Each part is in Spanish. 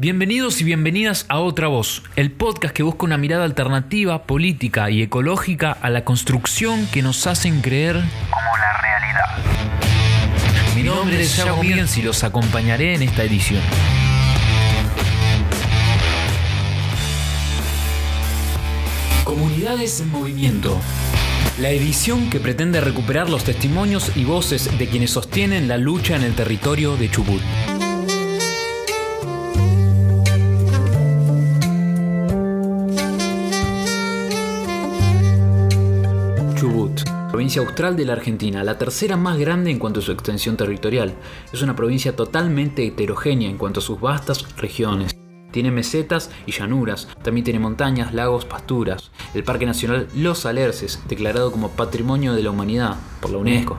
Bienvenidos y bienvenidas a Otra Voz, el podcast que busca una mirada alternativa, política y ecológica a la construcción que nos hacen creer como la realidad. Mi nombre es Yago Miens y los acompañaré en esta edición. Comunidades en Movimiento. La edición que pretende recuperar los testimonios y voces de quienes sostienen la lucha en el territorio de Chubut. Provincia austral de la Argentina, la tercera más grande en cuanto a su extensión territorial. Es una provincia totalmente heterogénea en cuanto a sus vastas regiones. Tiene mesetas y llanuras, también tiene montañas, lagos, pasturas. El Parque Nacional Los Alerces, declarado como Patrimonio de la Humanidad por la UNESCO.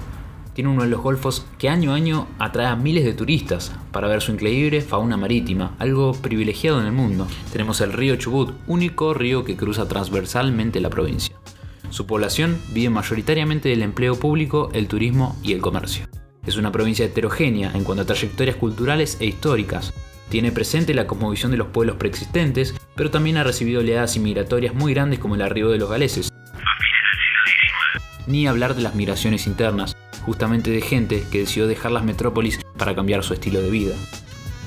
Tiene uno de los golfos que año a año atrae a miles de turistas para ver su increíble fauna marítima, algo privilegiado en el mundo. Tenemos el río Chubut, único río que cruza transversalmente la provincia. Su población vive mayoritariamente del empleo público, el turismo y el comercio. Es una provincia heterogénea en cuanto a trayectorias culturales e históricas. Tiene presente la cosmovisión de los pueblos preexistentes, pero también ha recibido oleadas inmigratorias muy grandes como el arribo de los galeses. Ni hablar de las migraciones internas, justamente de gente que decidió dejar las metrópolis para cambiar su estilo de vida.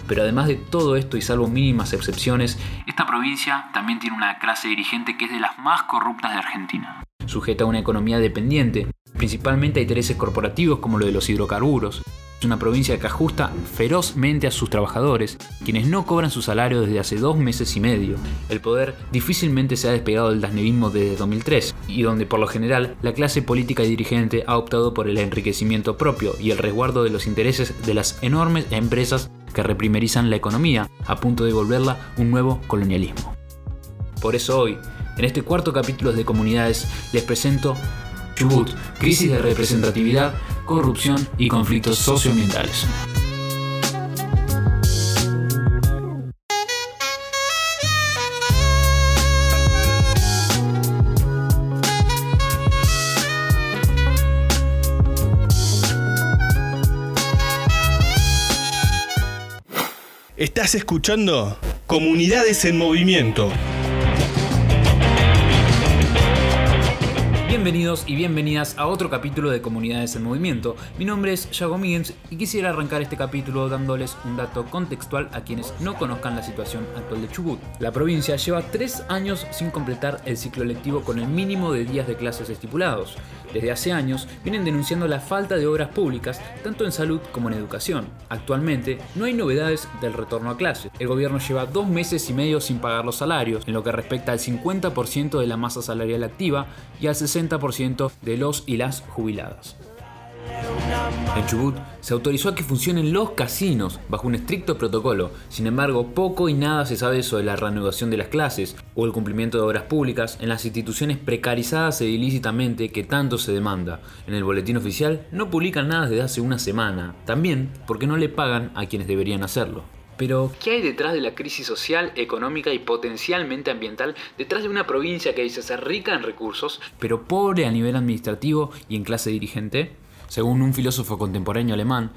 Pero además de todo esto y salvo mínimas excepciones, esta provincia también tiene una clase dirigente que es de las más corruptas de Argentina sujeta a una economía dependiente, principalmente a intereses corporativos como lo de los hidrocarburos. Es una provincia que ajusta ferozmente a sus trabajadores, quienes no cobran su salario desde hace dos meses y medio. El poder difícilmente se ha despegado del dasnevismo desde 2003, y donde por lo general la clase política y dirigente ha optado por el enriquecimiento propio y el resguardo de los intereses de las enormes empresas que reprimerizan la economía, a punto de volverla un nuevo colonialismo. Por eso hoy, en este cuarto capítulo de Comunidades les presento Chubut, crisis de representatividad, corrupción y conflictos socioambientales. Estás escuchando Comunidades en Movimiento. Bienvenidos y bienvenidas a otro capítulo de Comunidades en Movimiento. Mi nombre es Yago Miguens y quisiera arrancar este capítulo dándoles un dato contextual a quienes no conozcan la situación actual de Chubut. La provincia lleva tres años sin completar el ciclo lectivo con el mínimo de días de clases estipulados. Desde hace años vienen denunciando la falta de obras públicas tanto en salud como en educación. Actualmente no hay novedades del retorno a clases. El gobierno lleva dos meses y medio sin pagar los salarios, en lo que respecta al 50% de la masa salarial activa y al 60% de los y las jubiladas. En Chubut se autorizó a que funcionen los casinos bajo un estricto protocolo. Sin embargo, poco y nada se sabe sobre la reanudación de las clases o el cumplimiento de obras públicas en las instituciones precarizadas e ilícitamente que tanto se demanda. En el boletín oficial no publican nada desde hace una semana, también porque no le pagan a quienes deberían hacerlo. Pero, ¿qué hay detrás de la crisis social, económica y potencialmente ambiental detrás de una provincia que dice ser rica en recursos, pero pobre a nivel administrativo y en clase dirigente? Según un filósofo contemporáneo alemán,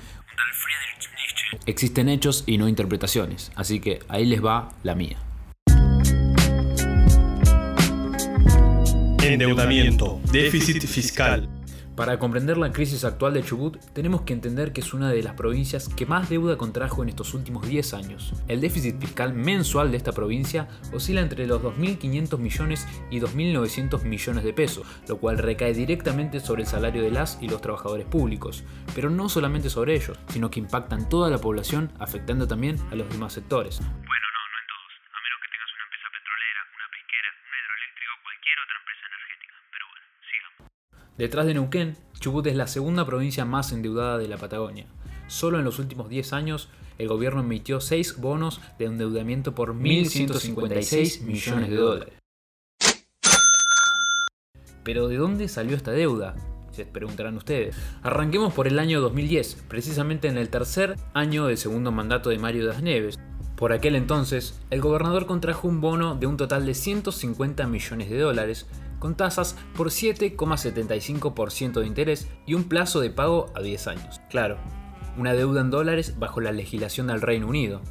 existen hechos y no interpretaciones, así que ahí les va la mía. Endeudamiento, déficit fiscal, para comprender la crisis actual de Chubut, tenemos que entender que es una de las provincias que más deuda contrajo en estos últimos 10 años. El déficit fiscal mensual de esta provincia oscila entre los 2.500 millones y 2.900 millones de pesos, lo cual recae directamente sobre el salario de las y los trabajadores públicos, pero no solamente sobre ellos, sino que impactan toda la población, afectando también a los demás sectores. Detrás de Neuquén, Chubut es la segunda provincia más endeudada de la Patagonia. Solo en los últimos 10 años, el gobierno emitió 6 bonos de endeudamiento por 1.156 millones de dólares. Pero ¿de dónde salió esta deuda? Se preguntarán ustedes. Arranquemos por el año 2010, precisamente en el tercer año del segundo mandato de Mario Das Neves. Por aquel entonces, el gobernador contrajo un bono de un total de 150 millones de dólares, con tasas por 7,75% de interés y un plazo de pago a 10 años. Claro, una deuda en dólares bajo la legislación del Reino Unido.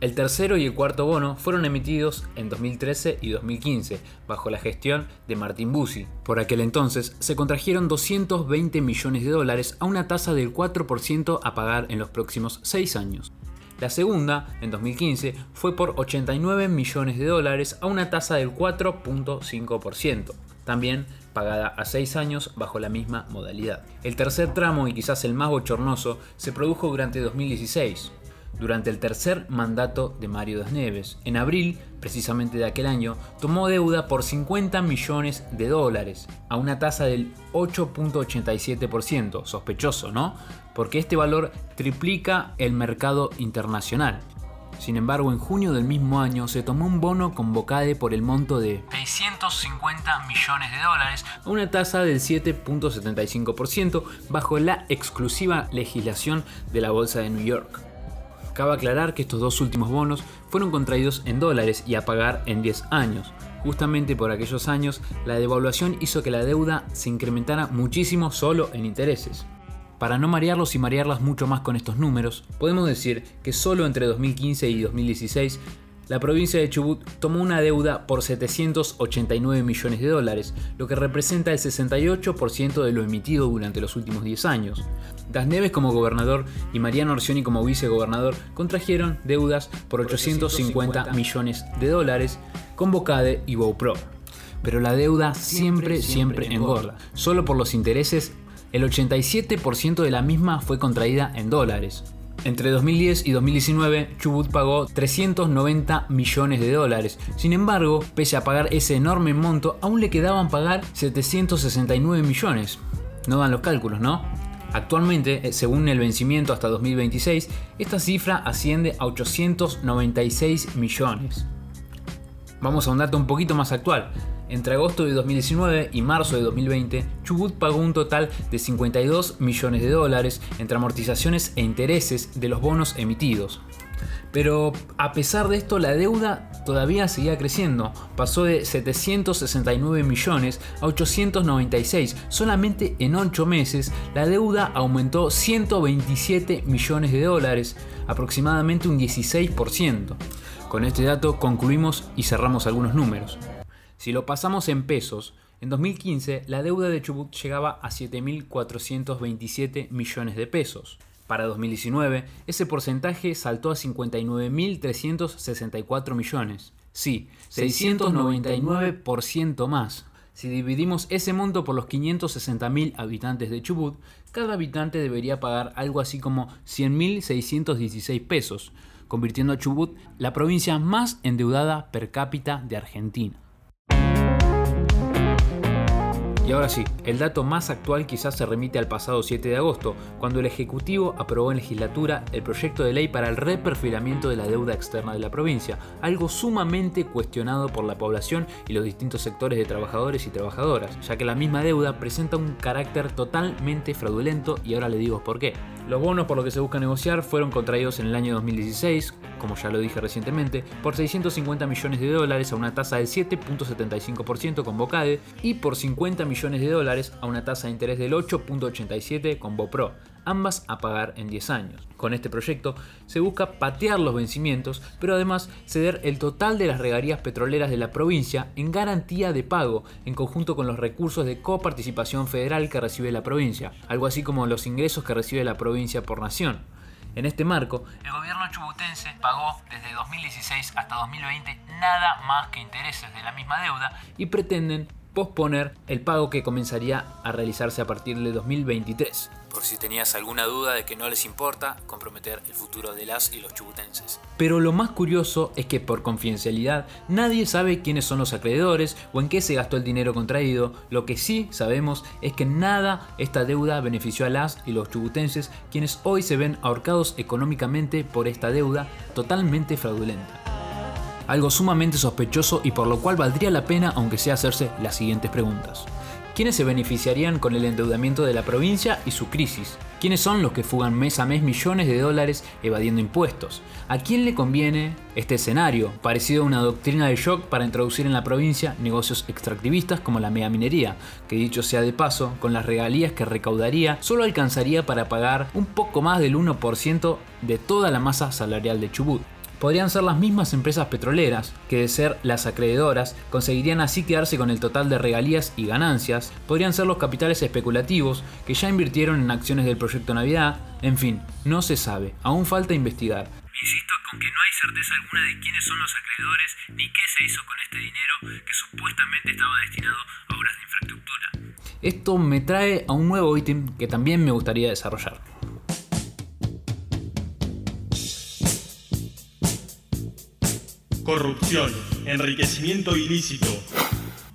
El tercero y el cuarto bono fueron emitidos en 2013 y 2015, bajo la gestión de Martín Bussi. Por aquel entonces se contrajeron 220 millones de dólares a una tasa del 4% a pagar en los próximos 6 años. La segunda, en 2015, fue por 89 millones de dólares a una tasa del 4.5%, también pagada a 6 años bajo la misma modalidad. El tercer tramo, y quizás el más bochornoso, se produjo durante 2016 durante el tercer mandato de Mario Das Neves. En abril, precisamente de aquel año, tomó deuda por 50 millones de dólares, a una tasa del 8.87%, sospechoso, ¿no? Porque este valor triplica el mercado internacional. Sin embargo, en junio del mismo año se tomó un bono con Bocade por el monto de 650 millones de dólares a una tasa del 7.75% bajo la exclusiva legislación de la Bolsa de New York. Cabe aclarar que estos dos últimos bonos fueron contraídos en dólares y a pagar en 10 años. Justamente por aquellos años, la devaluación hizo que la deuda se incrementara muchísimo solo en intereses. Para no marearlos y marearlas mucho más con estos números, podemos decir que solo entre 2015 y 2016 la provincia de Chubut tomó una deuda por 789 millones de dólares, lo que representa el 68% de lo emitido durante los últimos 10 años. Das Neves como gobernador y Mariano Orsioni como vicegobernador contrajeron deudas por 850 millones de dólares con Bocade y Bowpro. Pero la deuda siempre, siempre engorda. Solo por los intereses, el 87% de la misma fue contraída en dólares. Entre 2010 y 2019, Chubut pagó 390 millones de dólares. Sin embargo, pese a pagar ese enorme monto, aún le quedaban pagar 769 millones. No dan los cálculos, ¿no? Actualmente, eh, según el vencimiento hasta 2026, esta cifra asciende a 896 millones. Vamos a un dato un poquito más actual. Entre agosto de 2019 y marzo de 2020, Chubut pagó un total de 52 millones de dólares entre amortizaciones e intereses de los bonos emitidos. Pero a pesar de esto, la deuda todavía seguía creciendo. Pasó de 769 millones a 896. Solamente en 8 meses, la deuda aumentó 127 millones de dólares, aproximadamente un 16%. Con este dato concluimos y cerramos algunos números. Si lo pasamos en pesos, en 2015 la deuda de Chubut llegaba a 7.427 millones de pesos. Para 2019, ese porcentaje saltó a 59.364 millones. Sí, 699% más. Si dividimos ese monto por los 560.000 habitantes de Chubut, cada habitante debería pagar algo así como 100.616 pesos, convirtiendo a Chubut la provincia más endeudada per cápita de Argentina. Y ahora sí, el dato más actual quizás se remite al pasado 7 de agosto, cuando el Ejecutivo aprobó en legislatura el proyecto de ley para el reperfilamiento de la deuda externa de la provincia, algo sumamente cuestionado por la población y los distintos sectores de trabajadores y trabajadoras, ya que la misma deuda presenta un carácter totalmente fraudulento y ahora le digo por qué. Los bonos por los que se busca negociar fueron contraídos en el año 2016, como ya lo dije recientemente, por 650 millones de dólares a una tasa del 7.75% con Bocade y por 50 millones de dólares a una tasa de interés del 8.87 con Bopro, ambas a pagar en 10 años. Con este proyecto se busca patear los vencimientos, pero además ceder el total de las regarías petroleras de la provincia en garantía de pago, en conjunto con los recursos de coparticipación federal que recibe la provincia, algo así como los ingresos que recibe la provincia por nación. En este marco, el gobierno chubutense pagó desde 2016 hasta 2020 nada más que intereses de la misma deuda y pretenden posponer el pago que comenzaría a realizarse a partir de 2023. Por si tenías alguna duda de que no les importa comprometer el futuro de las y los chubutenses. Pero lo más curioso es que por confidencialidad nadie sabe quiénes son los acreedores o en qué se gastó el dinero contraído. Lo que sí sabemos es que nada esta deuda benefició a las y los chubutenses, quienes hoy se ven ahorcados económicamente por esta deuda totalmente fraudulenta algo sumamente sospechoso y por lo cual valdría la pena aunque sea hacerse las siguientes preguntas. ¿Quiénes se beneficiarían con el endeudamiento de la provincia y su crisis? ¿Quiénes son los que fugan mes a mes millones de dólares evadiendo impuestos? ¿A quién le conviene este escenario, parecido a una doctrina de shock para introducir en la provincia negocios extractivistas como la megaminería, que dicho sea de paso, con las regalías que recaudaría, solo alcanzaría para pagar un poco más del 1% de toda la masa salarial de Chubut? Podrían ser las mismas empresas petroleras, que de ser las acreedoras, conseguirían así quedarse con el total de regalías y ganancias, podrían ser los capitales especulativos, que ya invirtieron en acciones del proyecto Navidad, en fin, no se sabe, aún falta investigar. Insisto con que no hay certeza alguna de quiénes son los acreedores ni qué se hizo con este dinero que supuestamente estaba destinado a obras de infraestructura. Esto me trae a un nuevo ítem que también me gustaría desarrollar. Corrupción, enriquecimiento ilícito,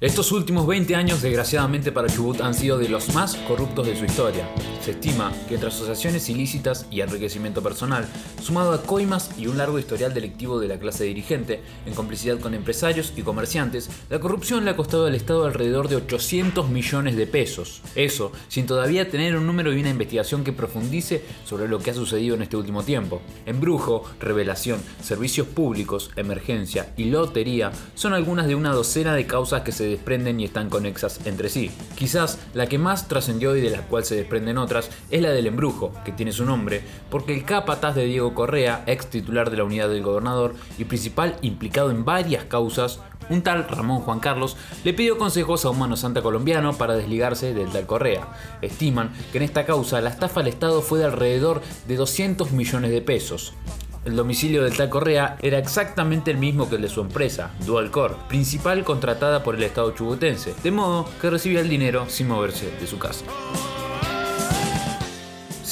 Estos últimos 20 años, desgraciadamente para Chubut, han sido de los más corruptos de su historia. Se estima que entre asociaciones ilícitas y enriquecimiento personal, sumado a coimas y un largo historial delictivo de la clase dirigente, en complicidad con empresarios y comerciantes, la corrupción le ha costado al Estado alrededor de 800 millones de pesos. Eso, sin todavía tener un número y una investigación que profundice sobre lo que ha sucedido en este último tiempo. Embrujo, revelación, servicios públicos, emergencia y lotería son algunas de una docena de causas que se desprenden y están conexas entre sí. Quizás la que más trascendió y de la cual se desprenden otras es la del embrujo, que tiene su nombre, porque el capataz de Diego Correa, ex titular de la unidad del gobernador y principal implicado en varias causas, un tal Ramón Juan Carlos le pidió consejos a un mano santa colombiano para desligarse del tal Correa. Estiman que en esta causa la estafa al Estado fue de alrededor de 200 millones de pesos. El domicilio del tal Correa era exactamente el mismo que el de su empresa, Dualcor, principal contratada por el Estado chubutense, de modo que recibía el dinero sin moverse de su casa.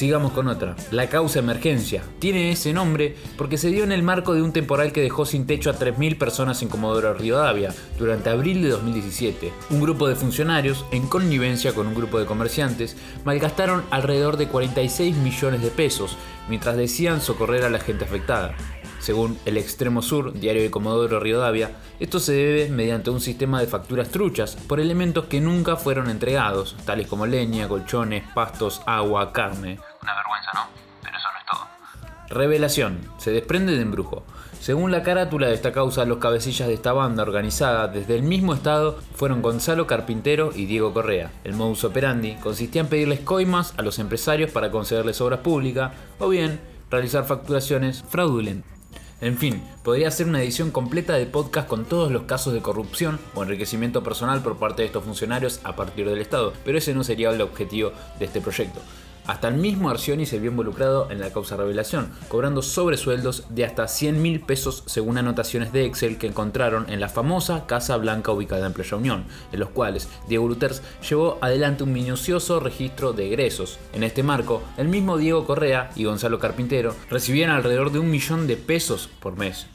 Sigamos con otra. La causa emergencia. Tiene ese nombre porque se dio en el marco de un temporal que dejó sin techo a 3.000 personas en Comodoro Rivadavia durante abril de 2017. Un grupo de funcionarios, en connivencia con un grupo de comerciantes, malgastaron alrededor de 46 millones de pesos mientras decían socorrer a la gente afectada. Según el Extremo Sur, diario de Comodoro Rivadavia, esto se debe mediante un sistema de facturas truchas por elementos que nunca fueron entregados, tales como leña, colchones, pastos, agua, carne. Una vergüenza, ¿no? Pero eso no es todo. Revelación. Se desprende de embrujo. Según la carátula de esta causa, los cabecillas de esta banda organizada desde el mismo estado fueron Gonzalo Carpintero y Diego Correa. El modus operandi consistía en pedirles coimas a los empresarios para concederles obras públicas o bien realizar facturaciones fraudulentas. En fin, podría ser una edición completa de podcast con todos los casos de corrupción o enriquecimiento personal por parte de estos funcionarios a partir del Estado, pero ese no sería el objetivo de este proyecto. Hasta el mismo Arcioni se vio involucrado en la causa revelación, cobrando sobresueldos de hasta 100 mil pesos según anotaciones de Excel que encontraron en la famosa Casa Blanca ubicada en Playa Unión, en los cuales Diego Luters llevó adelante un minucioso registro de egresos. En este marco, el mismo Diego Correa y Gonzalo Carpintero recibían alrededor de un millón de pesos por mes.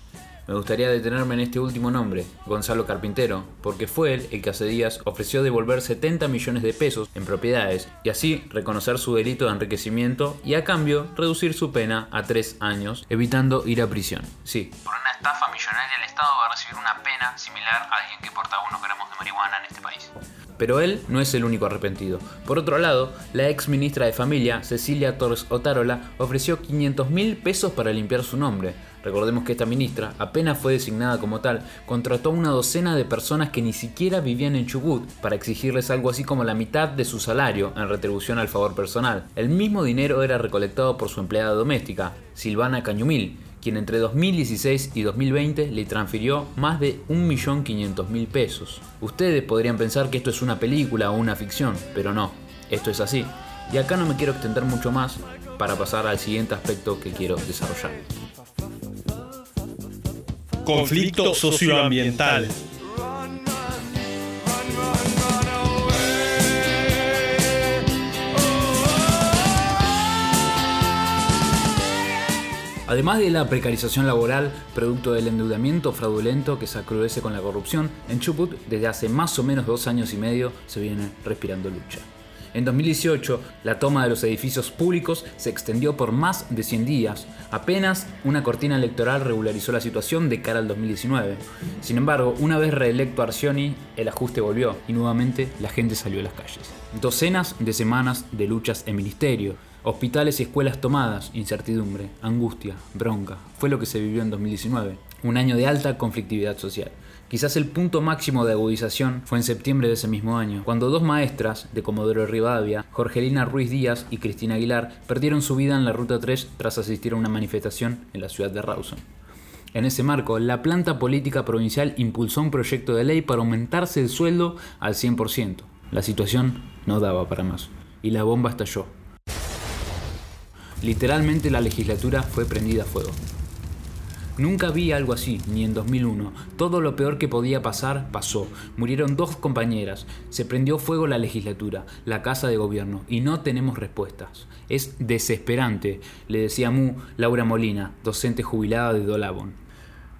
Me gustaría detenerme en este último nombre, Gonzalo Carpintero, porque fue él el que hace días ofreció devolver 70 millones de pesos en propiedades y así reconocer su delito de enriquecimiento y a cambio reducir su pena a tres años, evitando ir a prisión. Sí, Por una estafa millonaria, el Estado va a recibir una pena similar a alguien que porta unos gramos de marihuana en este país. Pero él no es el único arrepentido. Por otro lado, la ex ministra de Familia, Cecilia Torres Otárola, ofreció 500 mil pesos para limpiar su nombre. Recordemos que esta ministra, apenas fue designada como tal, contrató a una docena de personas que ni siquiera vivían en Chubut para exigirles algo así como la mitad de su salario en retribución al favor personal. El mismo dinero era recolectado por su empleada doméstica, Silvana Cañumil, quien entre 2016 y 2020 le transfirió más de 1.500.000 pesos. Ustedes podrían pensar que esto es una película o una ficción, pero no, esto es así. Y acá no me quiero extender mucho más para pasar al siguiente aspecto que quiero desarrollar. conflicto socioambiental, Además de la precarización laboral, producto del endeudamiento fraudulento que se acrudece con la corrupción, en Chubut desde hace más o menos dos años y medio se viene respirando lucha. En 2018, la toma de los edificios públicos se extendió por más de 100 días. Apenas una cortina electoral regularizó la situación de cara al 2019. Sin embargo, una vez reelecto Arcioni, el ajuste volvió y nuevamente la gente salió a las calles. Docenas de semanas de luchas en ministerio, hospitales y escuelas tomadas, incertidumbre, angustia, bronca. Fue lo que se vivió en 2019. Un año de alta conflictividad social. Quizás el punto máximo de agudización fue en septiembre de ese mismo año, cuando dos maestras de Comodoro Rivadavia, Jorgelina Ruiz Díaz y Cristina Aguilar, perdieron su vida en la Ruta 3 tras asistir a una manifestación en la ciudad de Rawson. En ese marco, la planta política provincial impulsó un proyecto de ley para aumentarse el sueldo al 100%. La situación no daba para más y la bomba estalló. Literalmente la legislatura fue prendida a fuego. Nunca vi algo así, ni en 2001. Todo lo peor que podía pasar pasó. Murieron dos compañeras. Se prendió fuego la legislatura, la casa de gobierno, y no tenemos respuestas. Es desesperante, le decía Mu Laura Molina, docente jubilada de Dolabon.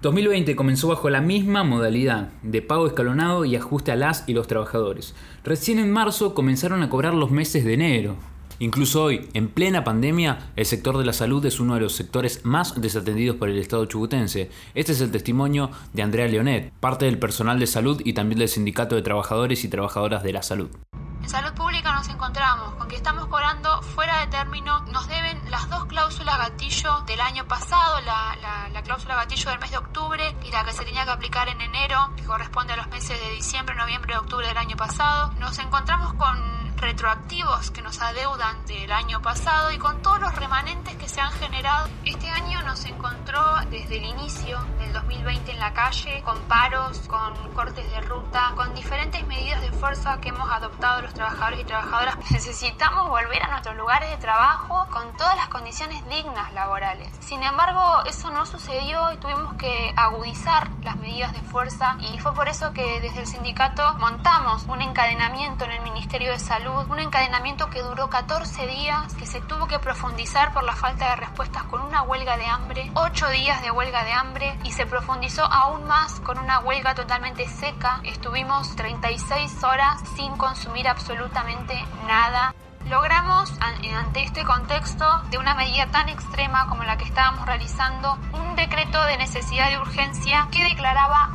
2020 comenzó bajo la misma modalidad de pago escalonado y ajuste a las y los trabajadores. Recién en marzo comenzaron a cobrar los meses de enero. Incluso hoy, en plena pandemia, el sector de la salud es uno de los sectores más desatendidos por el Estado chubutense. Este es el testimonio de Andrea Leonet, parte del personal de salud y también del Sindicato de Trabajadores y Trabajadoras de la Salud. En salud pública nos encontramos con que estamos cobrando fuera de término, nos deben las dos cláusulas gatillo del año pasado, la, la, la, cláusula gatillo del mes de octubre y la que se tenía que aplicar en enero, que corresponde a los meses de diciembre, noviembre y octubre del año pasado. Nos encontramos con retroactivos que nos adeudan del año pasado y con todos los remanentes que se han generado. Este año nos encontró desde el inicio del 2020 en la calle, con paros, con cortes de ruta, con diferentes medidas de fuerza que hemos adoptado los trabajadores y trabajadoras. Necesitamos volver a nuestros lugares de trabajo con todas las condiciones dignas laborales. Sin embargo, eso no sucedió y tuvimos que agudizar las medidas de fuerza y fue por eso que desde el sindicato montamos un encadenamiento en el Ministerio de Salud un encadenamiento que duró 14 días, que se tuvo que profundizar por la falta de respuestas con una huelga de hambre, 8 días de huelga de hambre y se profundizó aún más con una huelga totalmente seca. Estuvimos 36 horas sin consumir absolutamente nada. Logramos, ante este contexto de una medida tan extrema como la que estábamos realizando, un decreto de necesidad de urgencia que declaraba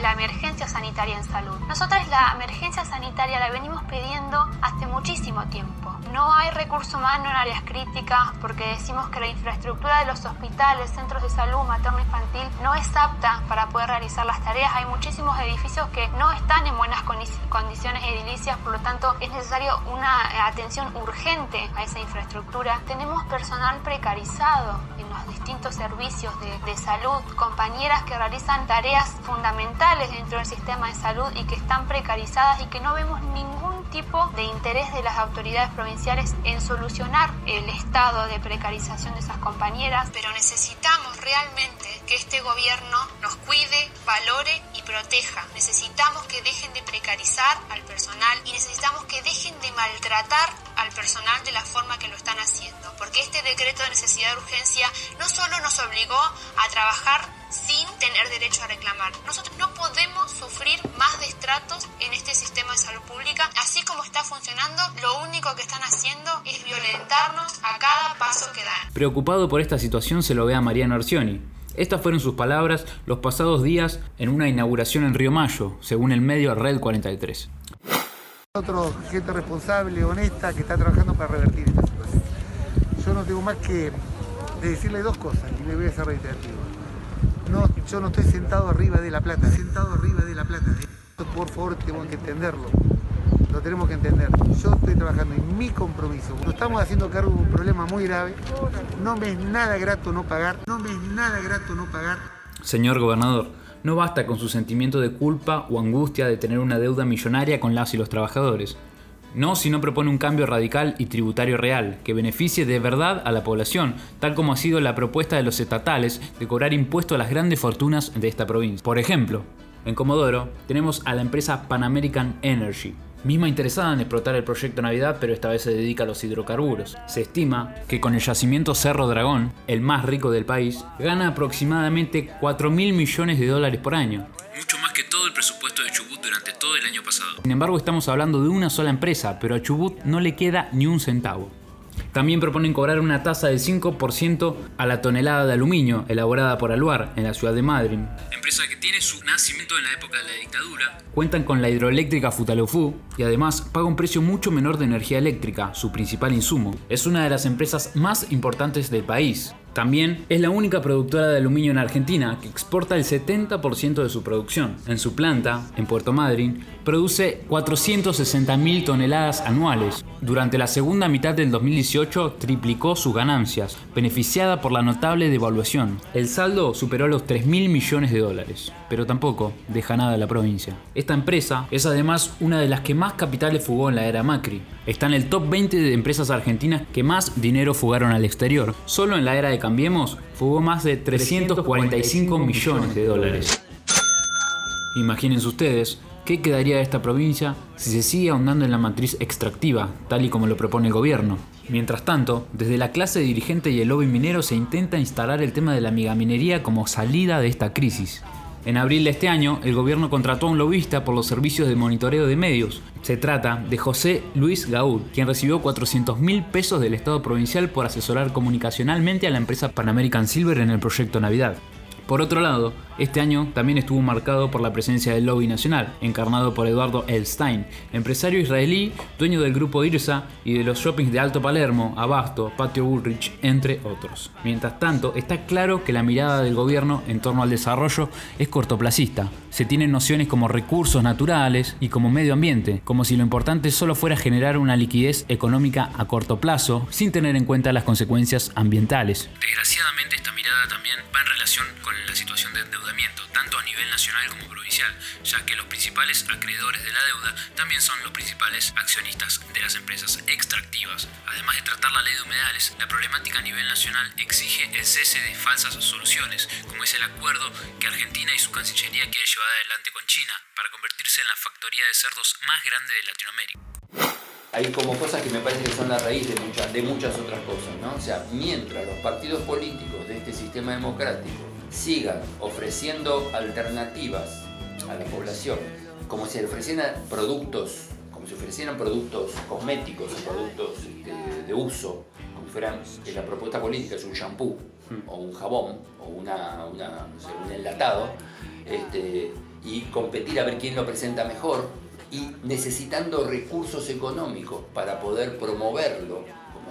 la emergencia sanitaria en salud. Nosotros la emergencia sanitaria la venimos pidiendo hace muchísimo tiempo. No hay recurso humano en áreas críticas porque decimos que la infraestructura de los hospitales, centros de salud materno-infantil no es apta para poder realizar las tareas. Hay muchísimos edificios que no están en buenas condiciones edilicias, por lo tanto es necesario una atención urgente a esa infraestructura. Tenemos personal precarizado en los distintos servicios de, de salud, compañeras que realizan tareas fundamentales dentro del sistema de salud y que están precarizadas y que no vemos ningún de interés de las autoridades provinciales en solucionar el estado de precarización de esas compañeras, pero necesitamos realmente que este gobierno nos cuide, valore y proteja. Necesitamos que dejen de precarizar al personal y necesitamos que dejen de maltratar al personal de la forma que lo están haciendo, porque este decreto de necesidad de urgencia no solo nos obligó a trabajar sin tener derecho a reclamar. Nosotros no podemos sufrir más destratos en este sistema de salud pública. Así como está funcionando, lo único que están haciendo es violentarnos a cada paso que dan. Preocupado por esta situación se lo ve a Mariano Estas fueron sus palabras los pasados días en una inauguración en Río Mayo, según el medio Red 43. Otro gente responsable, honesta, que está trabajando para revertir esta situación. Yo no tengo más que decirle dos cosas y me voy a hacer reiterativo. No, yo no estoy sentado arriba de la plata, sentado arriba de la plata. Por favor, tenemos que entenderlo. Lo tenemos que entender. Yo estoy trabajando en mi compromiso. Nos estamos haciendo cargo de un problema muy grave. No me es nada grato no pagar. No me es nada grato no pagar. Señor gobernador, no basta con su sentimiento de culpa o angustia de tener una deuda millonaria con las y los trabajadores. No si no propone un cambio radical y tributario real, que beneficie de verdad a la población, tal como ha sido la propuesta de los estatales de cobrar impuesto a las grandes fortunas de esta provincia. Por ejemplo, en Comodoro tenemos a la empresa Pan American Energy, misma interesada en explotar el proyecto Navidad, pero esta vez se dedica a los hidrocarburos. Se estima que con el yacimiento Cerro Dragón, el más rico del país, gana aproximadamente 4 mil millones de dólares por año. Mucho más que todo el presupuesto de Chubut durante todo el año pasado. Sin embargo, estamos hablando de una sola empresa, pero a Chubut no le queda ni un centavo. También proponen cobrar una tasa del 5% a la tonelada de aluminio elaborada por Aluar en la ciudad de Madrid. Empresa que tiene su nacimiento en la época de la dictadura. Cuentan con la hidroeléctrica Futalofú y además paga un precio mucho menor de energía eléctrica, su principal insumo. Es una de las empresas más importantes del país. También es la única productora de aluminio en Argentina que exporta el 70% de su producción. En su planta, en Puerto Madryn, produce 460.000 toneladas anuales. Durante la segunda mitad del 2018 triplicó sus ganancias, beneficiada por la notable devaluación. El saldo superó los 3.000 millones de dólares, pero tampoco deja nada a la provincia. Esta empresa es además una de las que más capitales fugó en la era Macri. Está en el top 20 de empresas argentinas que más dinero fugaron al exterior. Solo en la era de Cambiemos fugó más de 345 millones de dólares. Imagínense ustedes qué quedaría de esta provincia si se sigue ahondando en la matriz extractiva, tal y como lo propone el gobierno. Mientras tanto, desde la clase dirigente y el lobby minero se intenta instalar el tema de la megaminería como salida de esta crisis. En abril de este año, el gobierno contrató a un lobista por los servicios de monitoreo de medios. Se trata de José Luis Gaud, quien recibió 400 mil pesos del Estado provincial por asesorar comunicacionalmente a la empresa Pan American Silver en el proyecto Navidad. Por otro lado, este año también estuvo marcado por la presencia del lobby nacional, encarnado por Eduardo Elstein, empresario israelí, dueño del grupo IRSA y de los shoppings de Alto Palermo, Abasto, Patio Bullrich, entre otros. Mientras tanto, está claro que la mirada del gobierno en torno al desarrollo es cortoplacista. Se tienen nociones como recursos naturales y como medio ambiente, como si lo importante solo fuera generar una liquidez económica a corto plazo, sin tener en cuenta las consecuencias ambientales. Desgraciadamente esta mirada también va en relación con la situación de endeudamiento, tanto a nivel nacional como provincial, ya que los principales acreedores de la deuda también son los principales accionistas de las empresas extractivas. Además de tratar la ley de humedales, la problemática a nivel nacional exige el cese de falsas soluciones, como es el acuerdo que Argentina y su Cancillería quiere llevar adelante con China para convertirse en la factoría de cerdos más grande de Latinoamérica. hay como cosas que me parece que son la raíz de muchas, de muchas otras cosas, ¿no? O sea, mientras los partidos políticos de este sistema democrático sigan ofreciendo alternativas a la población, como si ofrecieran productos, como si ofrecieran productos cosméticos o productos este, de uso, como si fueran que la propuesta política es un shampoo o un jabón o una, una, no sé, un enlatado, este, y competir a ver quién lo presenta mejor, y necesitando recursos económicos para poder promoverlo,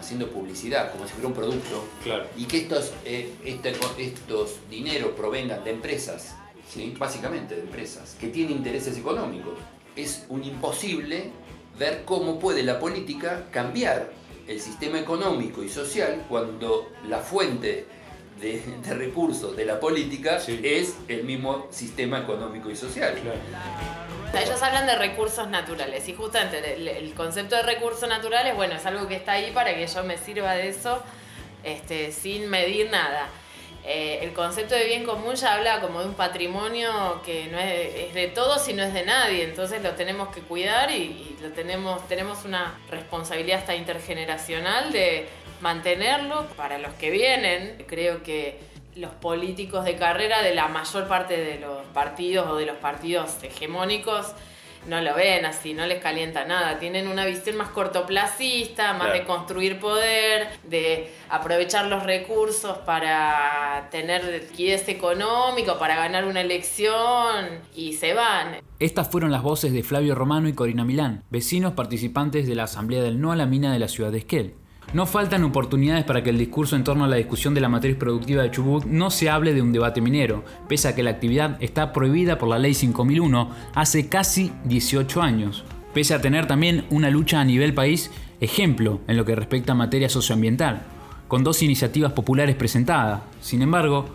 haciendo publicidad, como si fuera un producto, Claro. y que estos, eh, este- estos dineros provengan de empresas, ¿sí? básicamente de empresas, que tienen intereses económicos. Es un imposible ver cómo puede la política cambiar el sistema económico y social cuando la fuente de, de recursos de la política Sí. es el mismo sistema económico y social. Ellos hablan de recursos naturales y justamente el, concepto de recursos naturales, bueno, es algo que está ahí para que yo me sirva de eso este, sin medir nada. Eh, el concepto de bien común ya habla como de un patrimonio que no es, es de todos y no es de nadie, entonces lo tenemos que cuidar y, y lo tenemos, tenemos una responsabilidad hasta intergeneracional de mantenerlo para los que vienen. Creo que los políticos de carrera de la mayor parte de los partidos o de los partidos hegemónicos no lo ven así, no les calienta nada. Tienen una visión más cortoplacista, más Claro. de construir poder, de aprovechar los recursos para tener liquidez económica, para ganar una elección y se van. Estas fueron las voces de Flavio Romano y Corina Milán, vecinos participantes de la Asamblea del No a la Mina de la ciudad de Esquel. No faltan oportunidades para que el discurso en torno a la discusión de la matriz productiva de Chubut no se hable de un debate minero, pese a que la actividad está prohibida por la Ley 5001 hace casi 18 años, pese a tener también una lucha a nivel país ejemplo en lo que respecta a materia socioambiental, con dos iniciativas populares presentadas. Sin embargo,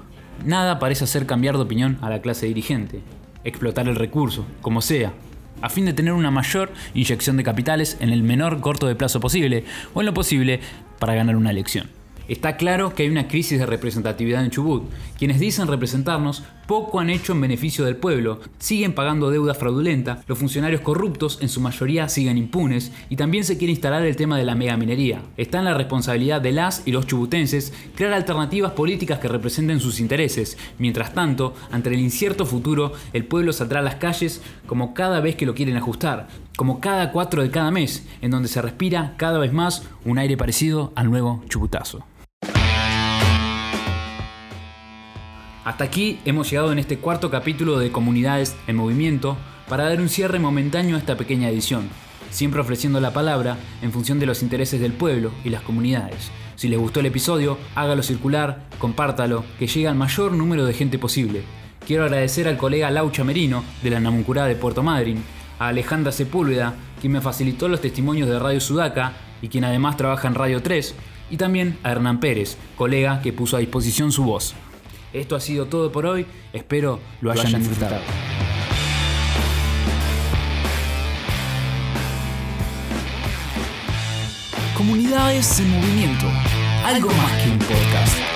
nada parece hacer cambiar de opinión a la clase dirigente. Explotar el recurso, como sea, a fin de tener una mayor inyección de capitales en el menor corto de plazo posible o en lo posible para ganar una elección. Está claro que hay una crisis de representatividad en Chubut. Quienes dicen representarnos poco han hecho en beneficio del pueblo, siguen pagando deuda fraudulenta, los funcionarios corruptos en su mayoría siguen impunes y también se quiere instalar el tema de la megaminería. Está en la responsabilidad de las y los chubutenses crear alternativas políticas que representen sus intereses. Mientras tanto, ante el incierto futuro, el pueblo saldrá a las calles como cada vez que lo quieren ajustar, como cada cuatro de cada mes, en donde se respira cada vez más un aire parecido al nuevo chubutazo. Hasta aquí hemos llegado en este cuarto capítulo de Comunidades en Movimiento para dar un cierre momentáneo a esta pequeña edición. siempre ofreciendo la palabra en función de los intereses del pueblo y las comunidades. Si les gustó el episodio, hágalo circular, compártalo, que llegue al mayor número de gente posible. Quiero agradecer al colega Laucha Merino de la Namuncurá de Puerto Madryn, a Alejandra Sepúlveda, quien me facilitó los testimonios de Radio Sudaca y quien además trabaja en Radio 3, y también a Hernán Pérez, colega que puso a disposición su voz. Esto ha sido todo por hoy, espero lo hayan, disfrutado. Comunidades en movimiento, algo más que un podcast.